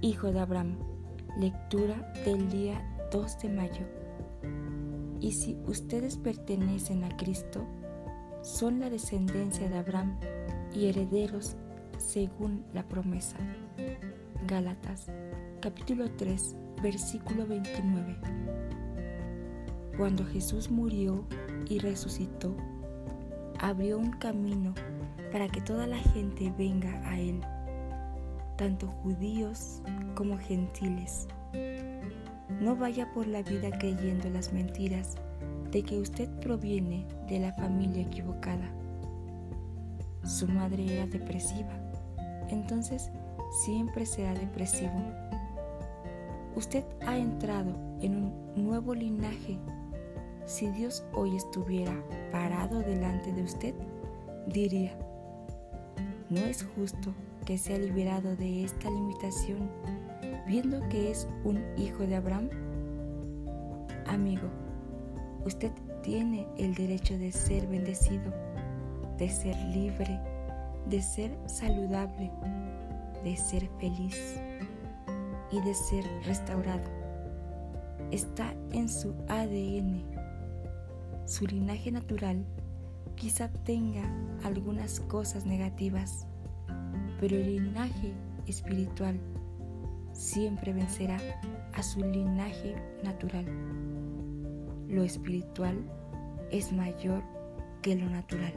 hijo de Abraham. Lectura del día 2 de mayo. Y si ustedes pertenecen a Cristo, son la descendencia de Abraham y herederos según la promesa. Gálatas capítulo 3 versículo 29. Cuando Jesús murió y resucitó, abrió un camino para que toda la gente venga a Él, tanto judíos como gentiles. No vaya por la vida creyendo las mentiras de que usted proviene de la familia equivocada. Su madre era depresiva, entonces siempre será depresivo. Usted ha entrado en un nuevo linaje. Si Dios hoy estuviera parado delante de usted, diría, no es justo que sea liberado de esta limitación viendo que es un hijo de Abraham? Amigo, usted tiene el derecho de ser bendecido, de ser libre, de ser saludable, de ser feliz y de ser restaurado. Está en su ADN. Su linaje natural quizá tenga algunas cosas negativas, pero el linaje espiritual siempre vencerá a su linaje natural. Lo espiritual es mayor que lo natural.